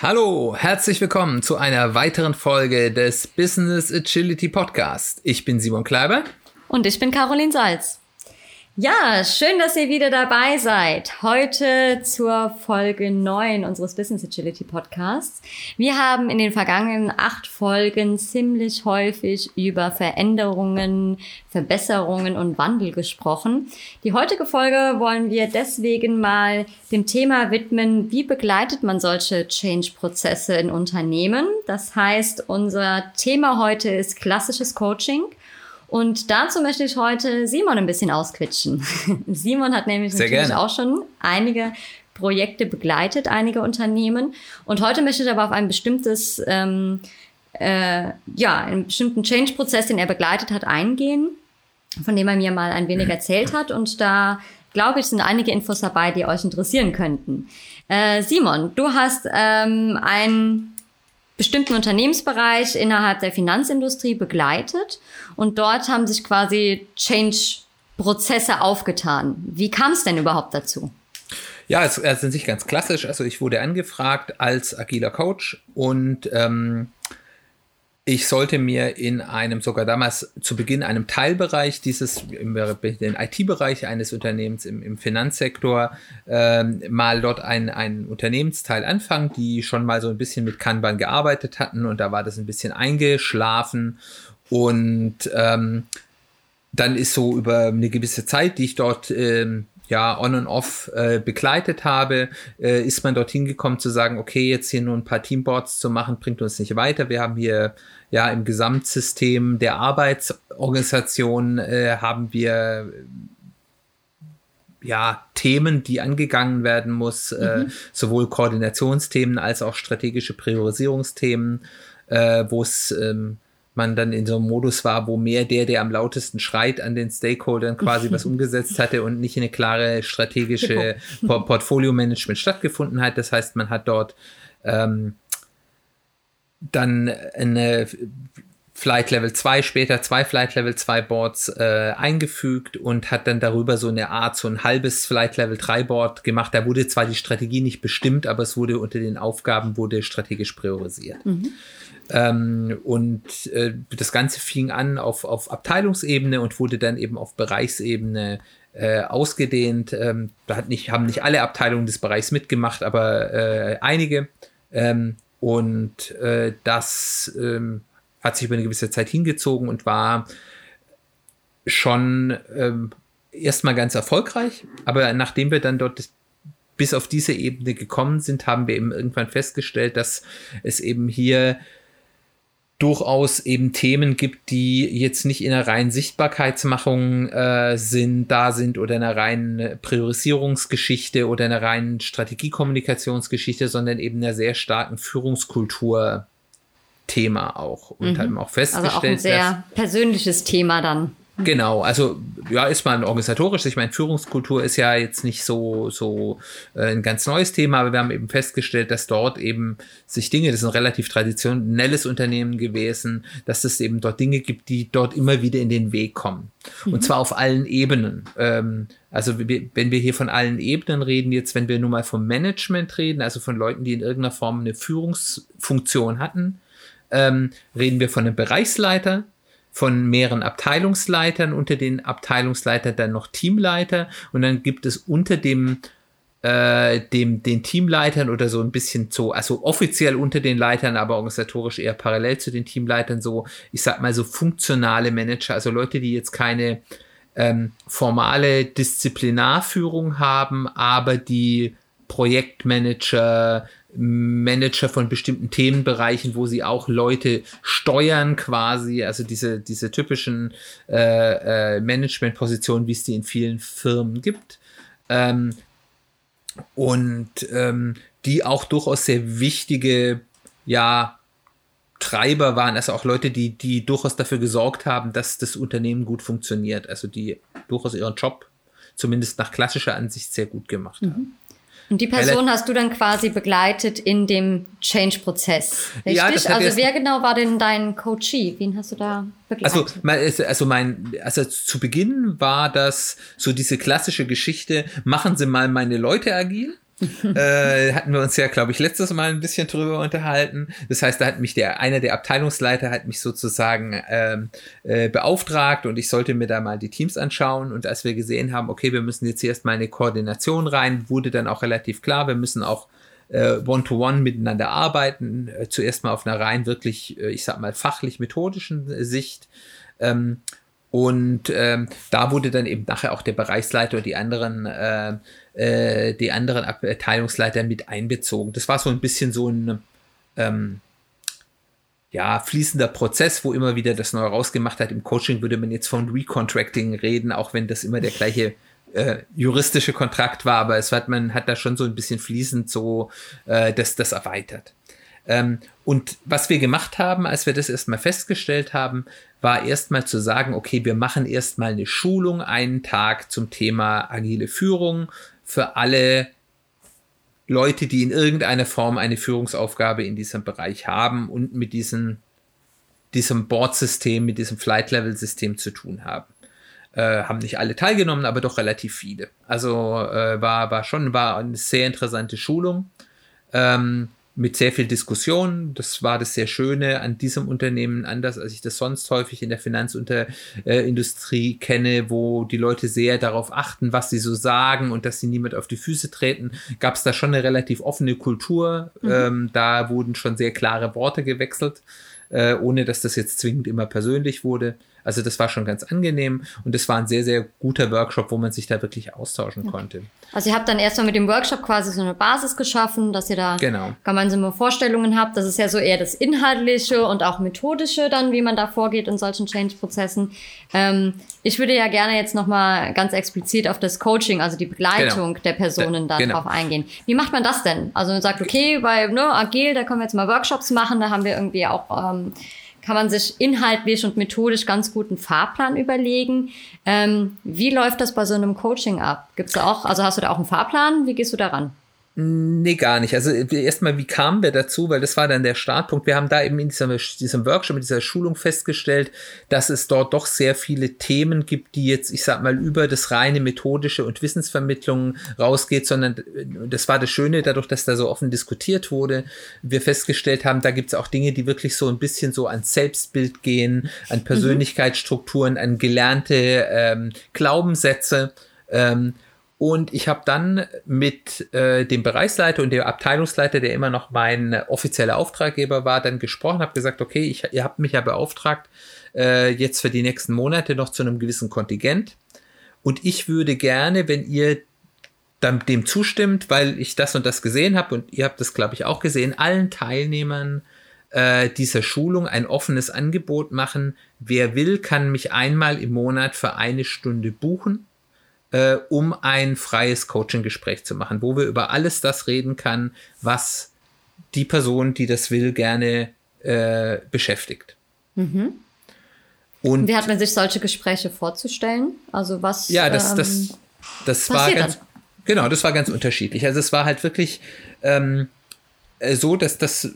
Hallo, herzlich willkommen zu einer weiteren Folge des Business Agility Podcast. Ich bin Simon Kleiber. Und ich bin Caroline Salz. Ja, schön, dass ihr wieder dabei seid. Heute zur Folge 9 unseres Business Agility Podcasts. Wir haben in den vergangenen acht Folgen ziemlich häufig über Veränderungen, Verbesserungen und Wandel gesprochen. Die heutige Folge wollen wir deswegen mal dem Thema widmen, wie begleitet man solche Change-Prozesse in Unternehmen. Das heißt, unser Thema heute ist klassisches Coaching. Und dazu möchte ich heute Simon ein bisschen ausquitschen. Simon hat nämlich Sehr natürlich gerne. auch schon einige Projekte begleitet, einige Unternehmen. Und heute möchte ich aber auf ein bestimmtes, ähm, äh, ja, einen bestimmten Change-Prozess, den er begleitet hat, eingehen, von dem er mir mal ein wenig erzählt hat. Und da glaube ich, sind einige Infos dabei, die euch interessieren könnten. Äh, Simon, du hast ähm, ein bestimmten Unternehmensbereich innerhalb der Finanzindustrie begleitet und dort haben sich quasi Change-Prozesse aufgetan. Wie kam es denn überhaupt dazu? Ja, es ist in sich ganz klassisch. Also ich wurde angefragt als agiler Coach und ähm, ich sollte mir in einem, sogar damals zu Beginn einem Teilbereich dieses, im IT-Bereich eines Unternehmens im, im Finanzsektor, ähm, mal dort ein, ein Unternehmensteil anfangen, die schon mal so ein bisschen mit Kanban gearbeitet hatten und da war das ein bisschen eingeschlafen. Und ähm, dann ist so über eine gewisse Zeit, die ich dort ähm, ja on und off äh, begleitet habe, äh, ist man dorthin gekommen zu sagen, okay, jetzt hier nur ein paar Teamboards zu machen, bringt uns nicht weiter. Wir haben hier ja im Gesamtsystem der Arbeitsorganisation äh, haben wir ja Themen, die angegangen werden muss, äh, sowohl Koordinationsthemen als auch strategische Priorisierungsthemen, äh, wo es ähm, man dann in so einem Modus war, wo mehr der, der am lautesten schreit, an den Stakeholdern quasi was umgesetzt hatte und nicht eine klare strategische Por Portfolio-Management stattgefunden hat. Das heißt, man hat dort ähm, dann eine Flight Level 2, später zwei Flight Level 2 Boards äh, eingefügt und hat dann darüber so eine Art, so ein halbes Flight Level 3 Board gemacht. Da wurde zwar die Strategie nicht bestimmt, aber es wurde unter den Aufgaben wurde strategisch priorisiert. Mhm. Ähm, und äh, das Ganze fing an auf, auf Abteilungsebene und wurde dann eben auf Bereichsebene äh, ausgedehnt. Ähm, da hat nicht, haben nicht alle Abteilungen des Bereichs mitgemacht, aber äh, einige. Ähm, und äh, das ähm, hat sich über eine gewisse Zeit hingezogen und war schon ähm, erstmal ganz erfolgreich. Aber nachdem wir dann dort bis auf diese Ebene gekommen sind, haben wir eben irgendwann festgestellt, dass es eben hier durchaus eben Themen gibt, die jetzt nicht in einer reinen Sichtbarkeitsmachung äh, sind, da sind oder in einer reinen Priorisierungsgeschichte oder in einer reinen Strategiekommunikationsgeschichte, sondern eben einer sehr starken Führungskultur Thema auch und Mhm. haben auch Also festgestellt, auch ein dass sehr persönliches Thema dann. Genau, also ja, ist man organisatorisch. Ich meine, Führungskultur ist ja jetzt nicht so, so äh, ein ganz neues Thema, aber wir haben eben festgestellt, dass dort eben sich Dinge, das ist ein relativ traditionelles Unternehmen gewesen, dass es eben dort Dinge gibt, die dort immer wieder in den Weg kommen. Und zwar auf allen Ebenen. Ähm, also wenn wir hier von allen Ebenen reden, jetzt wenn wir nur mal vom Management reden, also von Leuten, die in irgendeiner Form eine Führungsfunktion hatten, ähm, reden wir von einem Bereichsleiter, von mehreren Abteilungsleitern, unter den Abteilungsleitern dann noch Teamleiter. Und dann gibt es unter dem, äh, dem den Teamleitern oder so ein bisschen so, also offiziell unter den Leitern, aber organisatorisch eher parallel zu den Teamleitern so, ich sag mal so funktionale Manager, also Leute, die jetzt keine ähm, formale Disziplinarführung haben, aber die Projektmanager, Manager von bestimmten Themenbereichen, wo sie auch Leute steuern quasi, also diese, diese typischen äh, äh, Managementpositionen, wie es die in vielen Firmen gibt. Ähm, und ähm, die auch durchaus sehr wichtige, ja, Treiber waren, also auch Leute, die, die durchaus dafür gesorgt haben, dass das Unternehmen gut funktioniert, also die durchaus ihren Job zumindest nach klassischer Ansicht sehr gut gemacht haben. Und die Person hast du dann quasi begleitet in dem Change-Prozess. Richtig? Ja, also wer genau war denn dein Coachee? Wen hast du da begleitet? Also, also mein, also zu Beginn war das so diese klassische Geschichte, machen Sie mal meine Leute agil. äh, hatten wir uns ja, glaube ich, letztes Mal ein bisschen drüber unterhalten. Das heißt, da hat mich der, einer der Abteilungsleiter hat mich sozusagen ähm, äh, beauftragt und ich sollte mir da mal die Teams anschauen. Und als wir gesehen haben, okay, wir müssen jetzt erst mal eine Koordination rein, wurde dann auch relativ klar, wir müssen auch äh, One-to-One -one miteinander arbeiten. Äh, zuerst mal auf einer rein wirklich, äh, ich sag mal, fachlich-methodischen Sicht. Ähm, und ähm, da wurde dann eben nachher auch der Bereichsleiter und die anderen, äh, äh, die anderen Abteilungsleiter mit einbezogen. Das war so ein bisschen so ein ähm, ja, fließender Prozess, wo immer wieder das neu rausgemacht hat. Im Coaching würde man jetzt von Recontracting reden, auch wenn das immer der gleiche äh, juristische Kontrakt war, aber es hat, man hat da schon so ein bisschen fließend so äh, das, das erweitert. Ähm, und was wir gemacht haben, als wir das erstmal festgestellt haben, war erstmal zu sagen, okay, wir machen erstmal eine Schulung, einen Tag zum Thema agile Führung für alle Leute, die in irgendeiner Form eine Führungsaufgabe in diesem Bereich haben und mit diesem, diesem Board-System, mit diesem Flight-Level-System zu tun haben. Äh, haben nicht alle teilgenommen, aber doch relativ viele. Also äh, war, war schon war eine sehr interessante Schulung. Ähm, mit sehr viel Diskussion. Das war das sehr Schöne an diesem Unternehmen, anders als ich das sonst häufig in der Finanzindustrie äh, kenne, wo die Leute sehr darauf achten, was sie so sagen und dass sie niemand auf die Füße treten. Gab es da schon eine relativ offene Kultur. Mhm. Ähm, da wurden schon sehr klare Worte gewechselt, äh, ohne dass das jetzt zwingend immer persönlich wurde. Also das war schon ganz angenehm und es war ein sehr, sehr guter Workshop, wo man sich da wirklich austauschen ja. konnte. Also ihr habt dann erstmal mit dem Workshop quasi so eine Basis geschaffen, dass ihr da genau. gemeinsame Vorstellungen habt. Das ist ja so eher das Inhaltliche und auch Methodische dann, wie man da vorgeht in solchen Change-Prozessen. Ähm, ich würde ja gerne jetzt nochmal ganz explizit auf das Coaching, also die Begleitung genau. der Personen da genau. drauf eingehen. Wie macht man das denn? Also man sagt, okay, bei ne, Agil, da können wir jetzt mal Workshops machen, da haben wir irgendwie auch... Ähm, kann man sich inhaltlich und methodisch ganz gut einen Fahrplan überlegen. Ähm, wie läuft das bei so einem Coaching ab? Gibt's da auch, also hast du da auch einen Fahrplan? Wie gehst du daran? Nee, gar nicht. Also erstmal, wie kamen wir dazu? Weil das war dann der Startpunkt. Wir haben da eben in diesem, diesem Workshop, in dieser Schulung festgestellt, dass es dort doch sehr viele Themen gibt, die jetzt, ich sag mal, über das reine methodische und Wissensvermittlung rausgeht, sondern das war das Schöne, dadurch, dass da so offen diskutiert wurde, wir festgestellt haben, da gibt es auch Dinge, die wirklich so ein bisschen so ans Selbstbild gehen, an mhm. Persönlichkeitsstrukturen, an gelernte ähm, Glaubenssätze. Ähm, und ich habe dann mit äh, dem Bereichsleiter und dem Abteilungsleiter, der immer noch mein offizieller Auftraggeber war, dann gesprochen, habe gesagt, okay, ich, ihr habt mich ja beauftragt, äh, jetzt für die nächsten Monate noch zu einem gewissen Kontingent. Und ich würde gerne, wenn ihr dann dem zustimmt, weil ich das und das gesehen habe und ihr habt das, glaube ich, auch gesehen, allen Teilnehmern äh, dieser Schulung ein offenes Angebot machen. Wer will, kann mich einmal im Monat für eine Stunde buchen äh, um ein freies Coaching-Gespräch zu machen, wo wir über alles das reden kann, was die Person, die das will, gerne äh, beschäftigt. Mhm. Und wie hat man sich solche Gespräche vorzustellen? Also was? Ja, das, das, ähm, das war ganz, dann? genau, das war ganz unterschiedlich. Also es war halt wirklich ähm, äh, so, dass das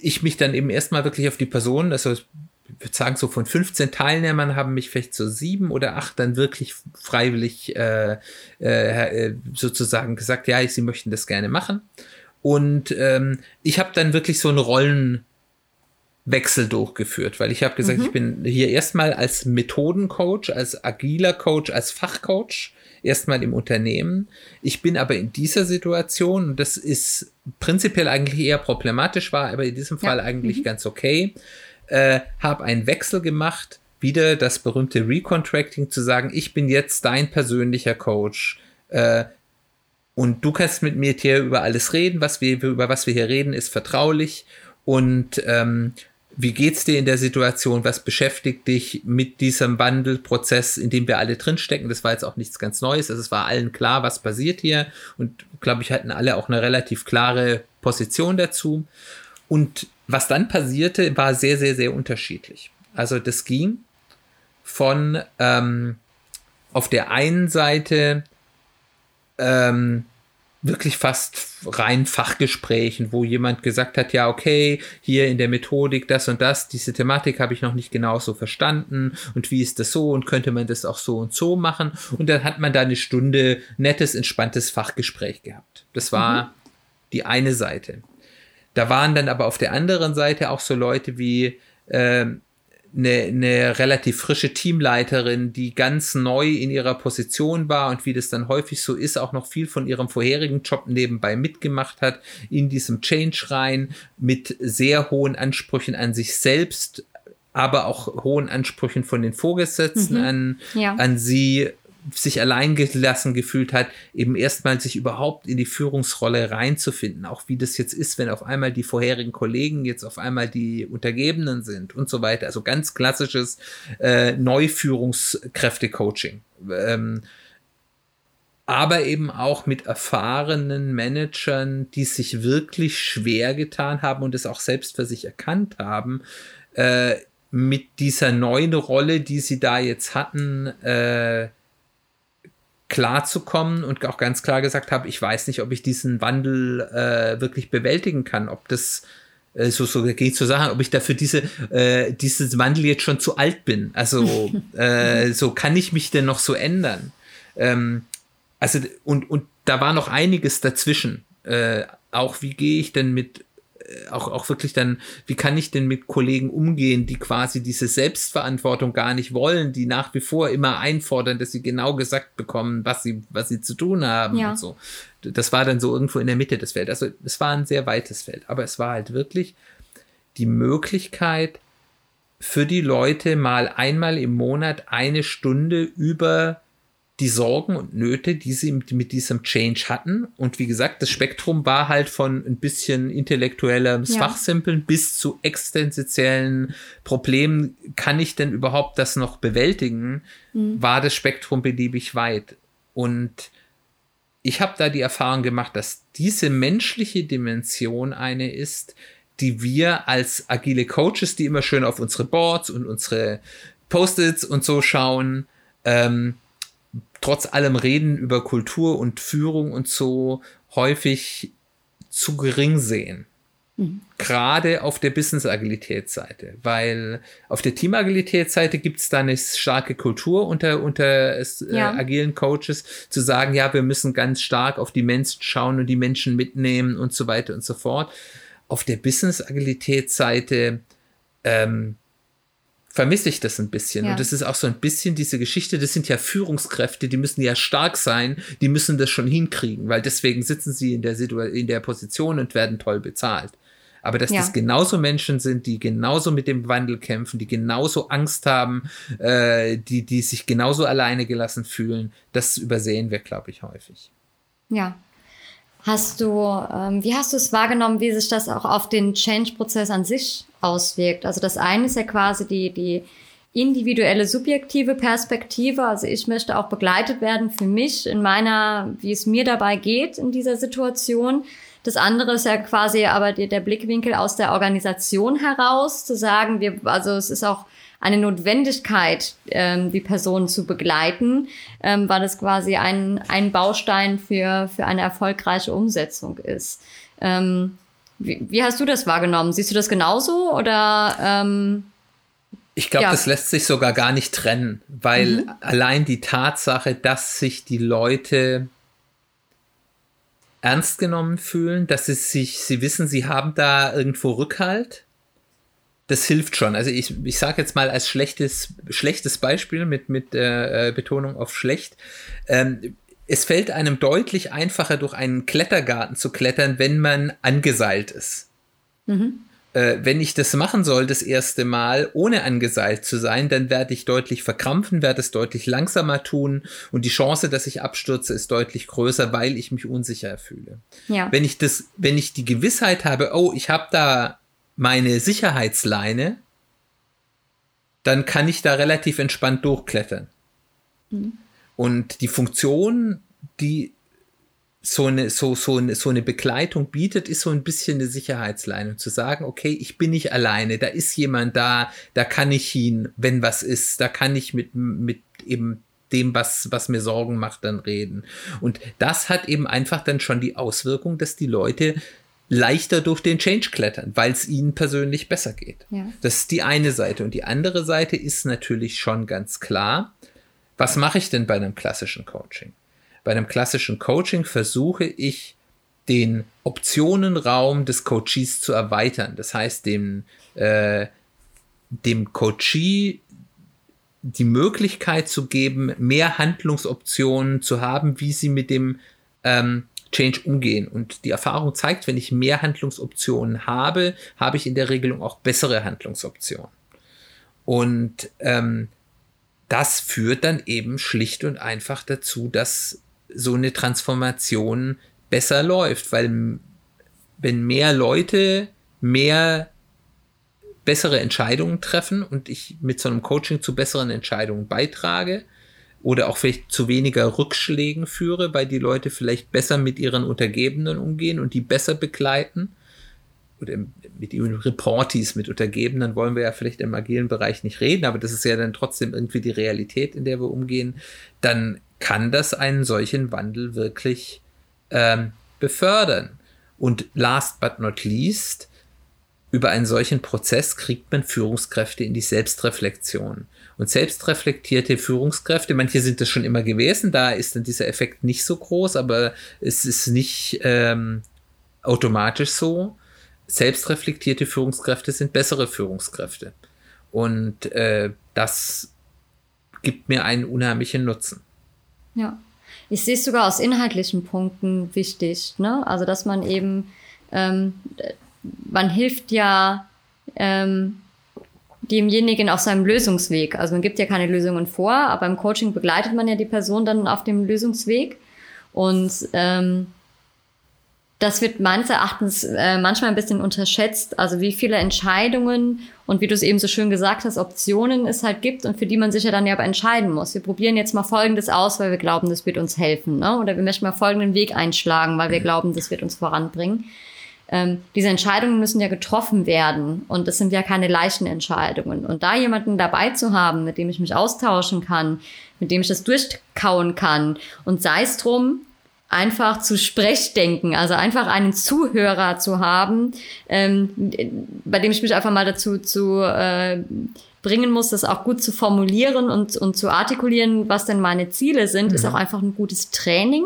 ich mich dann eben erstmal wirklich auf die Person, also würde sagen, so von 15 Teilnehmern haben mich vielleicht so sieben oder acht dann wirklich freiwillig äh, äh, äh sozusagen gesagt, ja, sie möchten das gerne machen. Und ähm, ich habe dann wirklich so einen Rollenwechsel durchgeführt, weil ich habe gesagt, mhm. ich bin hier erstmal als Methodencoach, als agiler Coach, als Fachcoach erstmal im Unternehmen. Ich bin aber in dieser Situation, und das ist prinzipiell eigentlich eher problematisch war, aber in diesem Fall ja. eigentlich mhm. ganz okay äh, habe einen Wechsel gemacht, wieder das berühmte Recontracting zu sagen, ich bin jetzt dein persönlicher Coach. Äh, und du kannst mit mir hier über alles reden, was wir, über was wir hier reden, ist vertraulich. Und ähm, wie geht's dir in der Situation? Was beschäftigt dich mit diesem Wandelprozess, in dem wir alle drinstecken? Das war jetzt auch nichts ganz Neues. Also es war allen klar, was passiert hier. Und glaube ich, hatten alle auch eine relativ klare Position dazu. Und was dann passierte, war sehr, sehr, sehr unterschiedlich. Also das ging von ähm, auf der einen Seite ähm, wirklich fast rein Fachgesprächen, wo jemand gesagt hat, ja, okay, hier in der Methodik das und das, diese Thematik habe ich noch nicht genau so verstanden und wie ist das so und könnte man das auch so und so machen und dann hat man da eine Stunde nettes, entspanntes Fachgespräch gehabt. Das war mhm. die eine Seite. Da waren dann aber auf der anderen Seite auch so Leute wie, äh, eine, eine relativ frische Teamleiterin, die ganz neu in ihrer Position war und wie das dann häufig so ist, auch noch viel von ihrem vorherigen Job nebenbei mitgemacht hat, in diesem Change rein, mit sehr hohen Ansprüchen an sich selbst, aber auch hohen Ansprüchen von den Vorgesetzten mhm. an, ja. an sie sich alleingelassen gefühlt hat, eben erstmal sich überhaupt in die Führungsrolle reinzufinden, auch wie das jetzt ist, wenn auf einmal die vorherigen Kollegen jetzt auf einmal die Untergebenen sind und so weiter. Also ganz klassisches äh, Neuführungskräfte-Coaching. Ähm, aber eben auch mit erfahrenen Managern, die sich wirklich schwer getan haben und es auch selbst für sich erkannt haben, äh, mit dieser neuen Rolle, die sie da jetzt hatten, äh, klarzukommen und auch ganz klar gesagt habe, ich weiß nicht, ob ich diesen Wandel äh, wirklich bewältigen kann, ob das äh, so so geht zu sagen, ob ich dafür diese äh, dieses Wandel jetzt schon zu alt bin. Also äh, so kann ich mich denn noch so ändern? Ähm, also und und da war noch einiges dazwischen. Äh, auch wie gehe ich denn mit auch, auch wirklich dann, wie kann ich denn mit Kollegen umgehen, die quasi diese Selbstverantwortung gar nicht wollen, die nach wie vor immer einfordern, dass sie genau gesagt bekommen, was sie, was sie zu tun haben ja. und so. Das war dann so irgendwo in der Mitte des Feldes. Also es war ein sehr weites Feld, aber es war halt wirklich die Möglichkeit für die Leute mal einmal im Monat eine Stunde über die Sorgen und Nöte, die sie mit, mit, diesem Change hatten. Und wie gesagt, das Spektrum war halt von ein bisschen intellektuellem ja. Fachsimpeln bis zu existenziellen Problemen. Kann ich denn überhaupt das noch bewältigen? Mhm. War das Spektrum beliebig weit. Und ich habe da die Erfahrung gemacht, dass diese menschliche Dimension eine ist, die wir als agile Coaches, die immer schön auf unsere Boards und unsere Post-its und so schauen, ähm, trotz allem Reden über Kultur und Führung und so häufig zu gering sehen. Mhm. Gerade auf der Business-Agilitätsseite, weil auf der Team-Agilitätsseite gibt es da eine starke Kultur unter, unter äh, ja. agilen Coaches, zu sagen, ja, wir müssen ganz stark auf die Menschen schauen und die Menschen mitnehmen und so weiter und so fort. Auf der Business-Agilitätsseite ähm, vermisse ich das ein bisschen. Ja. Und das ist auch so ein bisschen diese Geschichte, das sind ja Führungskräfte, die müssen ja stark sein, die müssen das schon hinkriegen, weil deswegen sitzen sie in der, Situ in der Position und werden toll bezahlt. Aber dass ja. das genauso Menschen sind, die genauso mit dem Wandel kämpfen, die genauso Angst haben, äh, die, die sich genauso alleine gelassen fühlen, das übersehen wir, glaube ich, häufig. Ja, Hast du, ähm, wie hast du es wahrgenommen, wie sich das auch auf den Change-Prozess an sich auswirkt? Also das eine ist ja quasi die, die individuelle subjektive Perspektive. Also ich möchte auch begleitet werden für mich in meiner, wie es mir dabei geht in dieser Situation. Das andere ist ja quasi aber der, Blickwinkel aus der Organisation heraus, zu sagen, wir, also es ist auch eine Notwendigkeit, ähm, die Person zu begleiten, ähm, weil es quasi ein, ein Baustein für, für eine erfolgreiche Umsetzung ist. Ähm, wie, wie hast du das wahrgenommen? Siehst du das genauso oder? Ähm, ich glaube, ja. das lässt sich sogar gar nicht trennen, weil mhm. allein die Tatsache, dass sich die Leute ernst genommen fühlen, dass sie sich, sie wissen, sie haben da irgendwo Rückhalt, das hilft schon. Also ich, ich sage jetzt mal als schlechtes, schlechtes Beispiel mit, mit äh, äh, Betonung auf schlecht. Ähm, es fällt einem deutlich einfacher, durch einen Klettergarten zu klettern, wenn man angeseilt ist. Mhm. Äh, wenn ich das machen soll, das erste Mal, ohne angeseilt zu sein, dann werde ich deutlich verkrampfen, werde es deutlich langsamer tun und die Chance, dass ich abstürze, ist deutlich größer, weil ich mich unsicher fühle. Ja. Wenn ich das, wenn ich die Gewissheit habe, oh, ich habe da meine Sicherheitsleine, dann kann ich da relativ entspannt durchklettern. Mhm. Und die Funktion, die so eine, so, so, eine, so eine Begleitung bietet, ist so ein bisschen eine Sicherheitsleine. Zu sagen, okay, ich bin nicht alleine, da ist jemand da, da kann ich hin, wenn was ist, da kann ich mit, mit eben dem, was, was mir Sorgen macht, dann reden. Und das hat eben einfach dann schon die Auswirkung, dass die Leute leichter durch den Change klettern, weil es ihnen persönlich besser geht. Ja. Das ist die eine Seite. Und die andere Seite ist natürlich schon ganz klar, was mache ich denn bei einem klassischen Coaching? Bei einem klassischen Coaching versuche ich, den Optionenraum des Coaches zu erweitern. Das heißt, dem, äh, dem Coachee die Möglichkeit zu geben, mehr Handlungsoptionen zu haben, wie sie mit dem ähm, Change umgehen. Und die Erfahrung zeigt, wenn ich mehr Handlungsoptionen habe, habe ich in der Regelung auch bessere Handlungsoptionen. Und ähm, das führt dann eben schlicht und einfach dazu, dass so eine Transformation besser läuft, weil wenn mehr Leute mehr bessere Entscheidungen treffen und ich mit so einem Coaching zu besseren Entscheidungen beitrage oder auch vielleicht zu weniger Rückschlägen führe, weil die Leute vielleicht besser mit ihren Untergebenen umgehen und die besser begleiten oder mit ihren Reporties, mit Untergebenen wollen wir ja vielleicht im agilen Bereich nicht reden, aber das ist ja dann trotzdem irgendwie die Realität, in der wir umgehen, dann kann das einen solchen Wandel wirklich ähm, befördern. Und last but not least, über einen solchen Prozess kriegt man Führungskräfte in die Selbstreflexion. Und selbstreflektierte Führungskräfte, manche sind das schon immer gewesen, da ist dann dieser Effekt nicht so groß, aber es ist nicht ähm, automatisch so. Selbstreflektierte Führungskräfte sind bessere Führungskräfte. Und äh, das gibt mir einen unheimlichen Nutzen. Ja. Ich sehe es sogar aus inhaltlichen Punkten wichtig, ne? Also dass man eben, ähm, man hilft ja ähm, demjenigen auf seinem Lösungsweg. Also man gibt ja keine Lösungen vor, aber im Coaching begleitet man ja die Person dann auf dem Lösungsweg. Und ähm, das wird meines Erachtens äh, manchmal ein bisschen unterschätzt. Also wie viele Entscheidungen und wie du es eben so schön gesagt hast, Optionen es halt gibt und für die man sich ja dann ja aber entscheiden muss. Wir probieren jetzt mal Folgendes aus, weil wir glauben, das wird uns helfen. Ne? Oder wir möchten mal folgenden Weg einschlagen, weil wir glauben, das wird uns voranbringen. Ähm, diese Entscheidungen müssen ja getroffen werden und das sind ja keine leichten Entscheidungen. Und da jemanden dabei zu haben, mit dem ich mich austauschen kann, mit dem ich das durchkauen kann und sei es drum, einfach zu Sprechdenken, also einfach einen Zuhörer zu haben, ähm, bei dem ich mich einfach mal dazu zu äh, bringen muss, das auch gut zu formulieren und, und zu artikulieren, was denn meine Ziele sind, mhm. ist auch einfach ein gutes Training.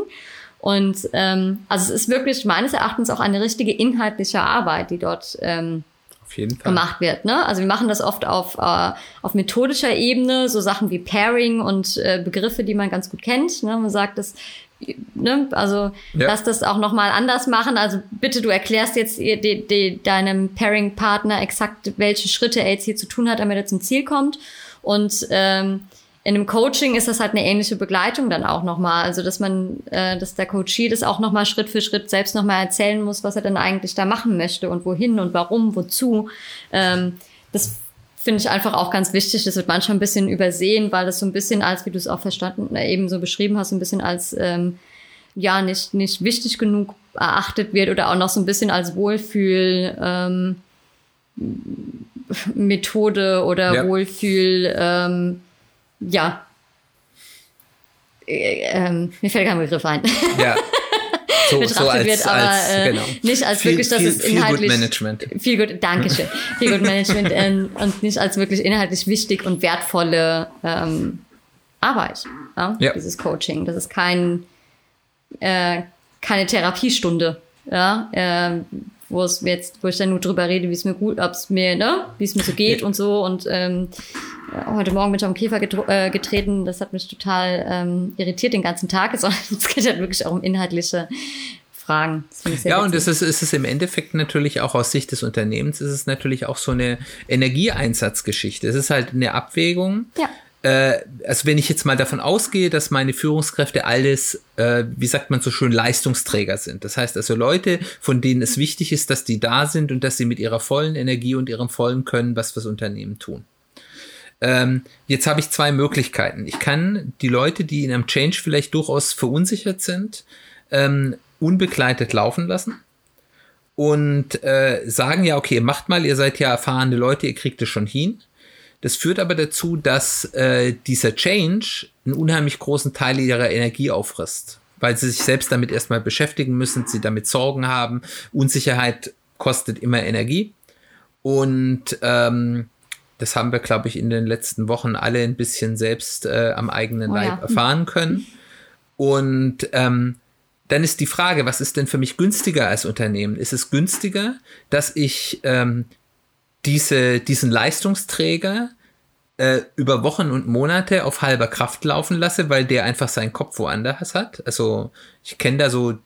Und ähm, also es ist wirklich meines Erachtens auch eine richtige inhaltliche Arbeit, die dort ähm, gemacht wird. Ne? Also wir machen das oft auf, äh, auf methodischer Ebene, so Sachen wie Pairing und äh, Begriffe, die man ganz gut kennt. Ne? Man sagt, dass Ne? Also ja. lass das auch nochmal anders machen. Also bitte, du erklärst jetzt de, de, deinem Pairing-Partner exakt, welche Schritte er jetzt hier zu tun hat, damit er zum Ziel kommt. Und ähm, in einem Coaching ist das halt eine ähnliche Begleitung dann auch nochmal. Also dass man, äh, dass der Coachee das auch nochmal Schritt für Schritt selbst nochmal erzählen muss, was er denn eigentlich da machen möchte und wohin und warum, wozu. Ähm, das finde ich einfach auch ganz wichtig. Das wird manchmal ein bisschen übersehen, weil das so ein bisschen als, wie du es auch verstanden, äh, eben so beschrieben hast, ein bisschen als ähm, ja nicht nicht wichtig genug erachtet wird oder auch noch so ein bisschen als Wohlfühl ähm, Methode oder ja. Wohlfühl ähm, ja äh, ähm, mir fällt kein Begriff ein. Ja. so, betrachtet so als, wird, aber als, äh, genau. nicht als viel, wirklich, dass viel, es inhaltlich viel gut Management. Viel gut, Dankeschön, viel gut Management ähm, und nicht als wirklich inhaltlich wichtig und wertvolle ähm, Arbeit. Ja? ja? Dieses Coaching, das ist kein äh, keine Therapiestunde, ja, äh, wo es jetzt, wo ich dann nur drüber rede, wie es mir gut, ob es mir, ne, wie es mir so geht und so und ähm, heute Morgen bin ich auf den Käfer äh, getreten. Das hat mich total ähm, irritiert den ganzen Tag. Es geht halt wirklich auch um inhaltliche Fragen. Ja, und es ist, es ist im Endeffekt natürlich auch aus Sicht des Unternehmens, ist es natürlich auch so eine Energieeinsatzgeschichte. Es ist halt eine Abwägung. Ja. Äh, also wenn ich jetzt mal davon ausgehe, dass meine Führungskräfte alles, äh, wie sagt man so schön, Leistungsträger sind. Das heißt also Leute, von denen es wichtig ist, dass die da sind und dass sie mit ihrer vollen Energie und ihrem vollen Können was fürs Unternehmen tun. Ähm, jetzt habe ich zwei Möglichkeiten. Ich kann die Leute, die in einem Change vielleicht durchaus verunsichert sind, ähm, unbegleitet laufen lassen und äh, sagen ja, okay, macht mal, ihr seid ja erfahrene Leute, ihr kriegt es schon hin. Das führt aber dazu, dass äh, dieser Change einen unheimlich großen Teil ihrer Energie auffrisst, weil sie sich selbst damit erstmal beschäftigen müssen, sie damit Sorgen haben. Unsicherheit kostet immer Energie. Und ähm, das haben wir, glaube ich, in den letzten Wochen alle ein bisschen selbst äh, am eigenen oh, Leib ja. erfahren können. Und ähm, dann ist die Frage, was ist denn für mich günstiger als Unternehmen? Ist es günstiger, dass ich ähm, diese, diesen Leistungsträger äh, über Wochen und Monate auf halber Kraft laufen lasse, weil der einfach seinen Kopf woanders hat? Also ich kenne da so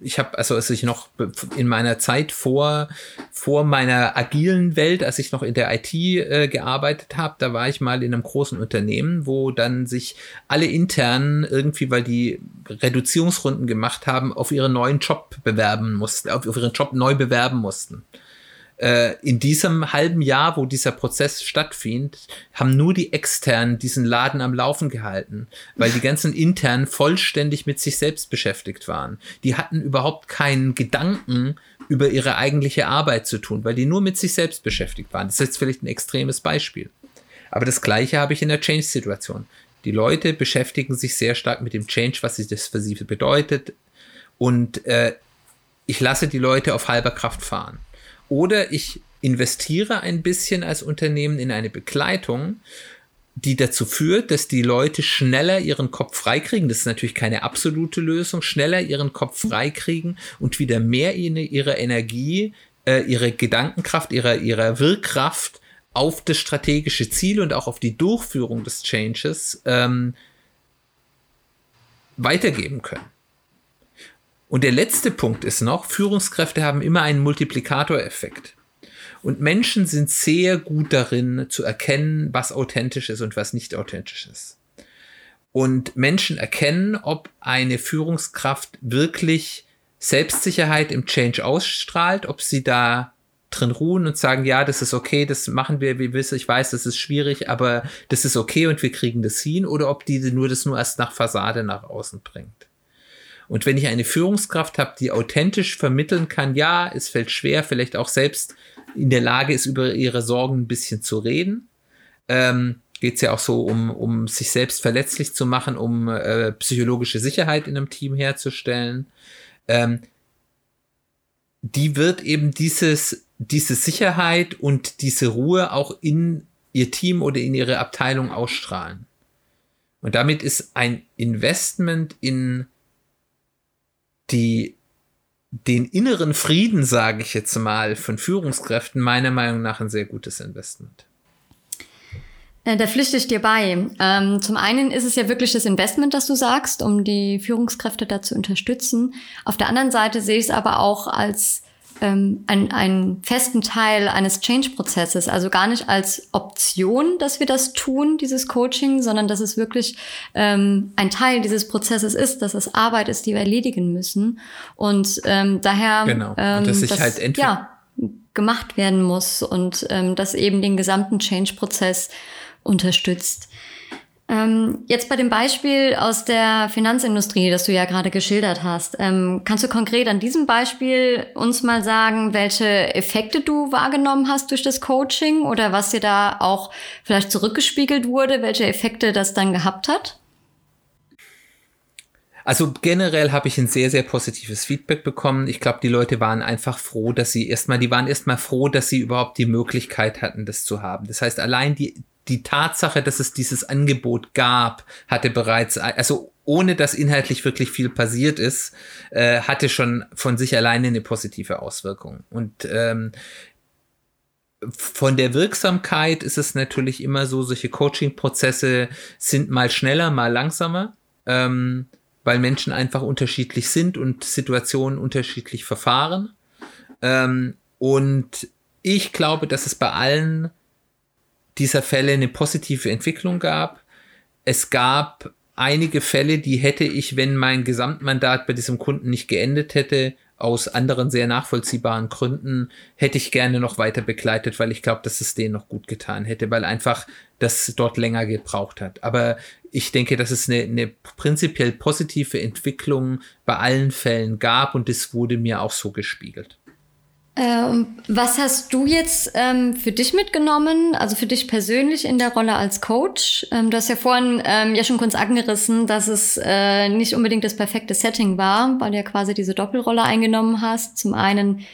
ich habe, also als ich noch in meiner Zeit vor, vor meiner agilen Welt, als ich noch in der IT äh, gearbeitet habe, da war ich mal in einem großen Unternehmen, wo dann sich alle internen irgendwie, weil die Reduzierungsrunden gemacht haben, auf ihren neuen Job bewerben mussten, auf, ihren Job neu bewerben mussten in diesem halben Jahr, wo dieser Prozess stattfindet, haben nur die externen diesen Laden am Laufen gehalten, weil die ganzen internen vollständig mit sich selbst beschäftigt waren. Die hatten überhaupt keinen Gedanken über ihre eigentliche Arbeit zu tun, weil die nur mit sich selbst beschäftigt waren. Das ist jetzt vielleicht ein extremes Beispiel. Aber das Gleiche habe ich in der Change-Situation. Die Leute beschäftigen sich sehr stark mit dem Change, was das für sie bedeutet. Und äh, ich lasse die Leute auf halber Kraft fahren. Oder ich investiere ein bisschen als Unternehmen in eine Begleitung, die dazu führt, dass die Leute schneller ihren Kopf freikriegen. Das ist natürlich keine absolute Lösung. Schneller ihren Kopf freikriegen und wieder mehr in ihre Energie, äh, ihre Gedankenkraft, ihre, ihre Wirkkraft auf das strategische Ziel und auch auf die Durchführung des Changes ähm, weitergeben können. Und der letzte Punkt ist noch, Führungskräfte haben immer einen Multiplikatoreffekt. Und Menschen sind sehr gut darin zu erkennen, was authentisch ist und was nicht authentisch ist. Und Menschen erkennen, ob eine Führungskraft wirklich Selbstsicherheit im Change ausstrahlt, ob sie da drin ruhen und sagen, ja, das ist okay, das machen wir, wie wissen, ich weiß, das ist schwierig, aber das ist okay und wir kriegen das hin, oder ob die nur das nur erst nach Fassade nach außen bringt. Und wenn ich eine Führungskraft habe, die authentisch vermitteln kann, ja, es fällt schwer, vielleicht auch selbst in der Lage ist, über ihre Sorgen ein bisschen zu reden, ähm, geht es ja auch so um, um sich selbst verletzlich zu machen, um äh, psychologische Sicherheit in einem Team herzustellen. Ähm, die wird eben dieses, diese Sicherheit und diese Ruhe auch in ihr Team oder in ihre Abteilung ausstrahlen. Und damit ist ein Investment in die den inneren Frieden, sage ich jetzt mal, von Führungskräften meiner Meinung nach ein sehr gutes Investment. Da pflichte ich dir bei. Ähm, zum einen ist es ja wirklich das Investment, das du sagst, um die Führungskräfte da zu unterstützen. Auf der anderen Seite sehe ich es aber auch als ähm, einen, einen festen Teil eines Change-Prozesses. Also gar nicht als Option, dass wir das tun, dieses Coaching, sondern dass es wirklich ähm, ein Teil dieses Prozesses ist, dass es Arbeit ist, die wir erledigen müssen. Und ähm, daher, genau. ähm, dass sich halt ja, gemacht werden muss und ähm, das eben den gesamten Change-Prozess unterstützt. Ähm, jetzt bei dem Beispiel aus der Finanzindustrie, das du ja gerade geschildert hast, ähm, kannst du konkret an diesem Beispiel uns mal sagen, welche Effekte du wahrgenommen hast durch das Coaching oder was dir da auch vielleicht zurückgespiegelt wurde, welche Effekte das dann gehabt hat? Also generell habe ich ein sehr, sehr positives Feedback bekommen. Ich glaube, die Leute waren einfach froh, dass sie erstmal, die waren erstmal froh, dass sie überhaupt die Möglichkeit hatten, das zu haben. Das heißt, allein die, die Tatsache, dass es dieses Angebot gab, hatte bereits, also ohne dass inhaltlich wirklich viel passiert ist, äh, hatte schon von sich alleine eine positive Auswirkung. Und ähm, von der Wirksamkeit ist es natürlich immer so, solche Coaching-Prozesse sind mal schneller, mal langsamer, ähm, weil Menschen einfach unterschiedlich sind und Situationen unterschiedlich verfahren. Ähm, und ich glaube, dass es bei allen dieser Fälle eine positive Entwicklung gab. Es gab einige Fälle, die hätte ich, wenn mein Gesamtmandat bei diesem Kunden nicht geendet hätte, aus anderen sehr nachvollziehbaren Gründen, hätte ich gerne noch weiter begleitet, weil ich glaube, dass es denen noch gut getan hätte, weil einfach das dort länger gebraucht hat. Aber ich denke, dass es eine, eine prinzipiell positive Entwicklung bei allen Fällen gab und es wurde mir auch so gespiegelt. Ähm, was hast du jetzt ähm, für dich mitgenommen, also für dich persönlich in der Rolle als Coach? Ähm, du hast ja vorhin ähm, ja schon kurz angerissen, dass es äh, nicht unbedingt das perfekte Setting war, weil du ja quasi diese Doppelrolle eingenommen hast. Zum einen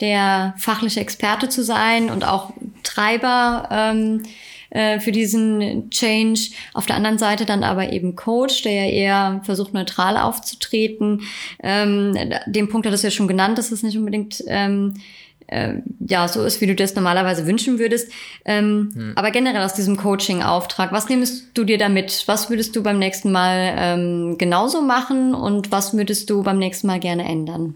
der fachliche Experte zu sein und auch Treiber ähm, äh, für diesen Change. Auf der anderen Seite dann aber eben Coach, der ja eher versucht, neutral aufzutreten. Ähm, den Punkt hattest du ja schon genannt, dass es nicht unbedingt ähm, äh, ja so ist, wie du das normalerweise wünschen würdest. Ähm, hm. Aber generell aus diesem Coaching-Auftrag, was nimmst du dir damit? Was würdest du beim nächsten Mal ähm, genauso machen und was würdest du beim nächsten Mal gerne ändern?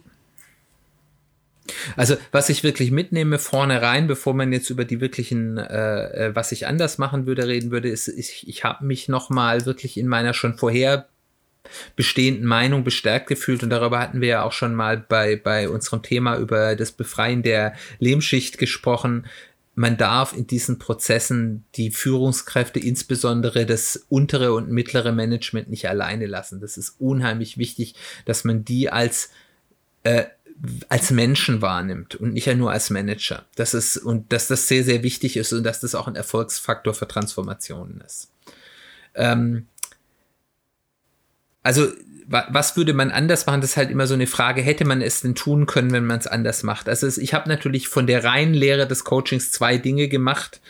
Also was ich wirklich mitnehme vorne rein, bevor man jetzt über die wirklichen, äh, äh, was ich anders machen würde, reden würde, ist, ich, ich habe mich nochmal wirklich in meiner schon vorher bestehenden Meinung bestärkt gefühlt und darüber hatten wir ja auch schon mal bei, bei unserem Thema über das Befreien der Lehmschicht gesprochen. Man darf in diesen Prozessen die Führungskräfte, insbesondere das untere und mittlere Management, nicht alleine lassen. Das ist unheimlich wichtig, dass man die als äh, als Menschen wahrnimmt und nicht ja nur als Manager. Das ist, und dass das sehr, sehr wichtig ist und dass das auch ein Erfolgsfaktor für Transformationen ist. Ähm, also, was würde man anders machen? Das ist halt immer so eine Frage, hätte man es denn tun können, wenn man es anders macht? Also, ich habe natürlich von der reinen Lehre des Coachings zwei Dinge gemacht,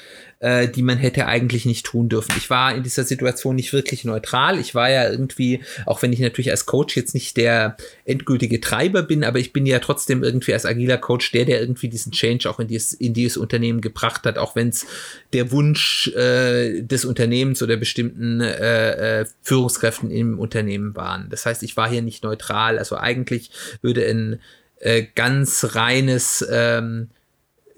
äh, die man hätte eigentlich nicht tun dürfen. Ich war in dieser Situation nicht wirklich neutral. Ich war ja irgendwie, auch wenn ich natürlich als Coach jetzt nicht der endgültige Treiber bin, aber ich bin ja trotzdem irgendwie als agiler Coach der, der irgendwie diesen Change auch in dieses, in dieses Unternehmen gebracht hat, auch wenn es der Wunsch äh, des Unternehmens oder bestimmten äh, äh, Führungskräften im Unternehmen waren. Das heißt, ich war hier nicht neutral. Also eigentlich würde ein äh, ganz reines ähm,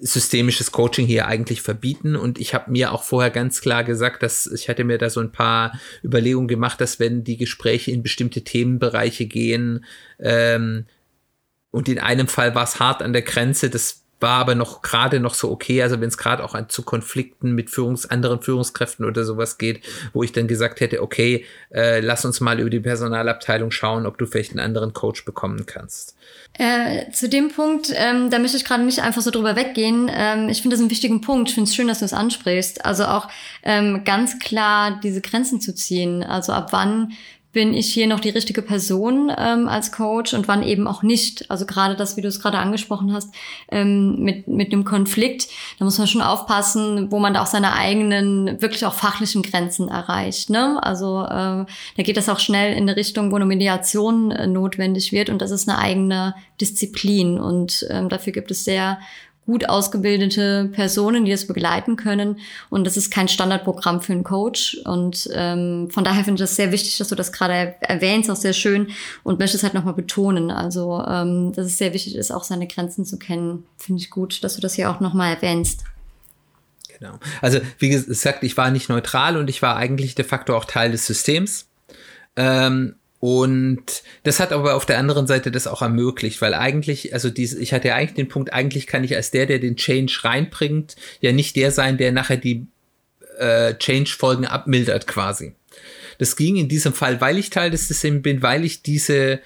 systemisches Coaching hier eigentlich verbieten. Und ich habe mir auch vorher ganz klar gesagt, dass ich hatte mir da so ein paar Überlegungen gemacht, dass wenn die Gespräche in bestimmte Themenbereiche gehen, ähm, und in einem Fall war es hart an der Grenze, das war aber noch gerade noch so okay, also wenn es gerade auch an, zu Konflikten mit Führungs anderen Führungskräften oder sowas geht, wo ich dann gesagt hätte, okay, äh, lass uns mal über die Personalabteilung schauen, ob du vielleicht einen anderen Coach bekommen kannst. Äh, zu dem Punkt, ähm, da möchte ich gerade nicht einfach so drüber weggehen. Ähm, ich finde das einen wichtigen Punkt. Ich finde es schön, dass du es ansprichst. Also auch ähm, ganz klar diese Grenzen zu ziehen. Also ab wann bin ich hier noch die richtige Person ähm, als Coach und wann eben auch nicht. Also gerade das, wie du es gerade angesprochen hast, ähm, mit, mit dem Konflikt, da muss man schon aufpassen, wo man da auch seine eigenen, wirklich auch fachlichen Grenzen erreicht. Ne? Also äh, da geht das auch schnell in eine Richtung, wo eine Mediation äh, notwendig wird und das ist eine eigene Disziplin und ähm, dafür gibt es sehr gut ausgebildete Personen, die das begleiten können. Und das ist kein Standardprogramm für einen Coach. Und ähm, von daher finde ich das sehr wichtig, dass du das gerade erwähnst, auch sehr schön und möchte es halt nochmal betonen. Also, ähm, dass es sehr wichtig ist, auch seine Grenzen zu kennen. Finde ich gut, dass du das hier auch nochmal erwähnst. Genau. Also, wie gesagt, ich war nicht neutral und ich war eigentlich de facto auch Teil des Systems. Ähm, und das hat aber auf der anderen Seite das auch ermöglicht, weil eigentlich, also diese, ich hatte ja eigentlich den Punkt, eigentlich kann ich als der, der den Change reinbringt, ja nicht der sein, der nachher die äh, Change-Folgen abmildert quasi. Das ging in diesem Fall, weil ich Teil des Systems bin, weil ich diese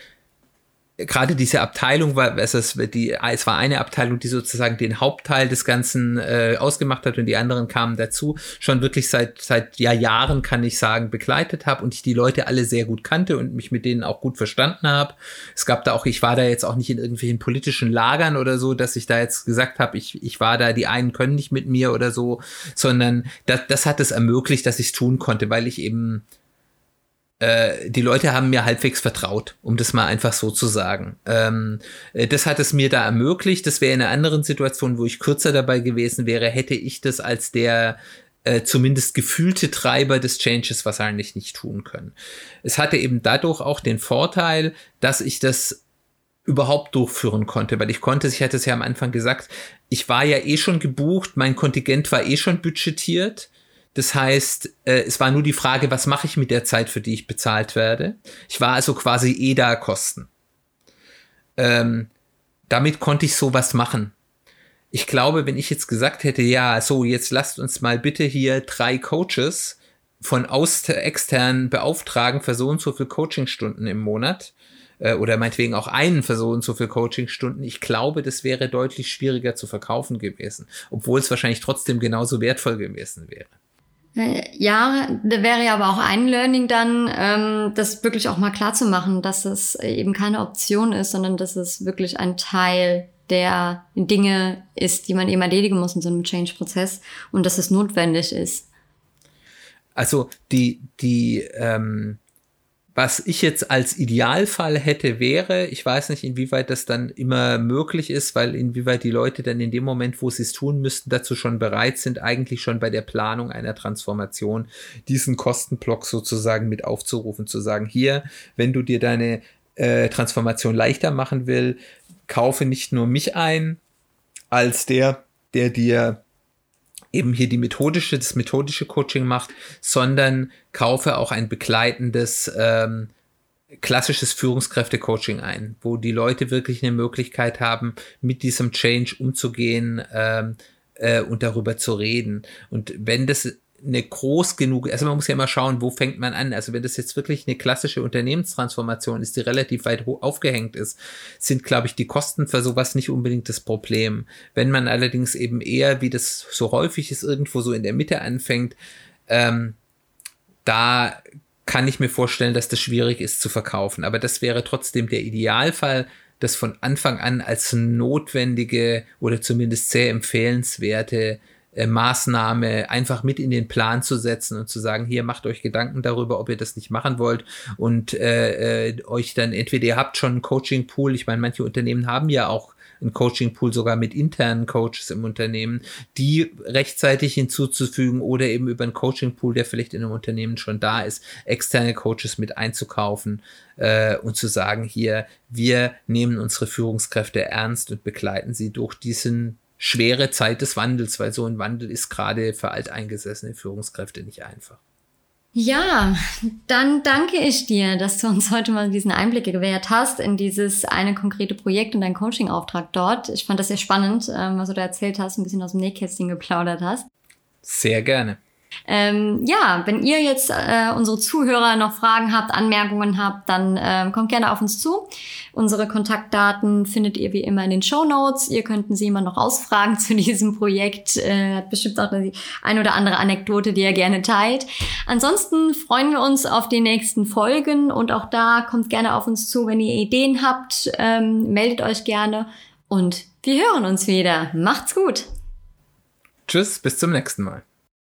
gerade diese Abteilung war, es, die, es war eine Abteilung, die sozusagen den Hauptteil des Ganzen äh, ausgemacht hat und die anderen kamen dazu, schon wirklich seit, seit ja, Jahren, kann ich sagen, begleitet habe und ich die Leute alle sehr gut kannte und mich mit denen auch gut verstanden habe. Es gab da auch, ich war da jetzt auch nicht in irgendwelchen politischen Lagern oder so, dass ich da jetzt gesagt habe, ich, ich war da, die einen können nicht mit mir oder so, sondern das, das hat es ermöglicht, dass ich es tun konnte, weil ich eben äh, die Leute haben mir halbwegs vertraut, um das mal einfach so zu sagen. Ähm, äh, das hat es mir da ermöglicht. Das wäre in einer anderen Situation, wo ich kürzer dabei gewesen wäre, hätte ich das als der äh, zumindest gefühlte Treiber des Changes wahrscheinlich nicht tun können. Es hatte eben dadurch auch den Vorteil, dass ich das überhaupt durchführen konnte, weil ich konnte, ich hatte es ja am Anfang gesagt, ich war ja eh schon gebucht, mein Kontingent war eh schon budgetiert das heißt, äh, es war nur die Frage, was mache ich mit der Zeit, für die ich bezahlt werde. Ich war also quasi EDA-Kosten. Ähm, damit konnte ich sowas machen. Ich glaube, wenn ich jetzt gesagt hätte, ja, so, jetzt lasst uns mal bitte hier drei Coaches von aus extern beauftragen für so und so viele Coachingstunden im Monat, äh, oder meinetwegen auch einen für so und so viel Coachingstunden. Ich glaube, das wäre deutlich schwieriger zu verkaufen gewesen, obwohl es wahrscheinlich trotzdem genauso wertvoll gewesen wäre. Äh, ja, da wäre ja aber auch ein Learning dann, ähm, das wirklich auch mal klar zu machen, dass es eben keine Option ist, sondern dass es wirklich ein Teil der Dinge ist, die man eben erledigen muss in so einem Change-Prozess und dass es notwendig ist. Also die, die, ähm, was ich jetzt als Idealfall hätte, wäre, ich weiß nicht, inwieweit das dann immer möglich ist, weil inwieweit die Leute dann in dem Moment, wo sie es tun müssten, dazu schon bereit sind, eigentlich schon bei der Planung einer Transformation diesen Kostenblock sozusagen mit aufzurufen, zu sagen, hier, wenn du dir deine äh, Transformation leichter machen will, kaufe nicht nur mich ein, als der, der dir eben hier die methodische, das methodische Coaching macht, sondern kaufe auch ein begleitendes ähm, klassisches Führungskräfte-Coaching ein, wo die Leute wirklich eine Möglichkeit haben, mit diesem Change umzugehen ähm, äh, und darüber zu reden. Und wenn das eine groß genug, also man muss ja immer schauen, wo fängt man an. Also wenn das jetzt wirklich eine klassische Unternehmenstransformation ist, die relativ weit aufgehängt ist, sind, glaube ich, die Kosten für sowas nicht unbedingt das Problem. Wenn man allerdings eben eher, wie das so häufig ist, irgendwo so in der Mitte anfängt, ähm, da kann ich mir vorstellen, dass das schwierig ist zu verkaufen. Aber das wäre trotzdem der Idealfall, das von Anfang an als notwendige oder zumindest sehr empfehlenswerte äh, Maßnahme einfach mit in den Plan zu setzen und zu sagen, hier macht euch Gedanken darüber, ob ihr das nicht machen wollt. Und äh, äh, euch dann entweder ihr habt schon einen Coaching-Pool, ich meine, manche Unternehmen haben ja auch ein Coaching-Pool sogar mit internen Coaches im Unternehmen, die rechtzeitig hinzuzufügen oder eben über einen Coaching-Pool, der vielleicht in einem Unternehmen schon da ist, externe Coaches mit einzukaufen äh, und zu sagen, hier, wir nehmen unsere Führungskräfte ernst und begleiten sie durch diesen schwere Zeit des Wandels, weil so ein Wandel ist gerade für alteingesessene Führungskräfte nicht einfach. Ja, dann danke ich dir, dass du uns heute mal diesen Einblick gewährt hast in dieses eine konkrete Projekt und deinen Coaching-Auftrag dort. Ich fand das sehr spannend, ähm, was du da erzählt hast, ein bisschen aus dem Nähkästchen geplaudert hast. Sehr gerne. Ähm, ja, wenn ihr jetzt äh, unsere Zuhörer noch Fragen habt, Anmerkungen habt, dann ähm, kommt gerne auf uns zu. Unsere Kontaktdaten findet ihr wie immer in den Show Notes. Ihr könnten sie immer noch ausfragen zu diesem Projekt. Äh, hat bestimmt auch eine ein oder andere Anekdote, die ihr gerne teilt. Ansonsten freuen wir uns auf die nächsten Folgen und auch da kommt gerne auf uns zu, wenn ihr Ideen habt. Ähm, meldet euch gerne und wir hören uns wieder. Macht's gut. Tschüss, bis zum nächsten Mal.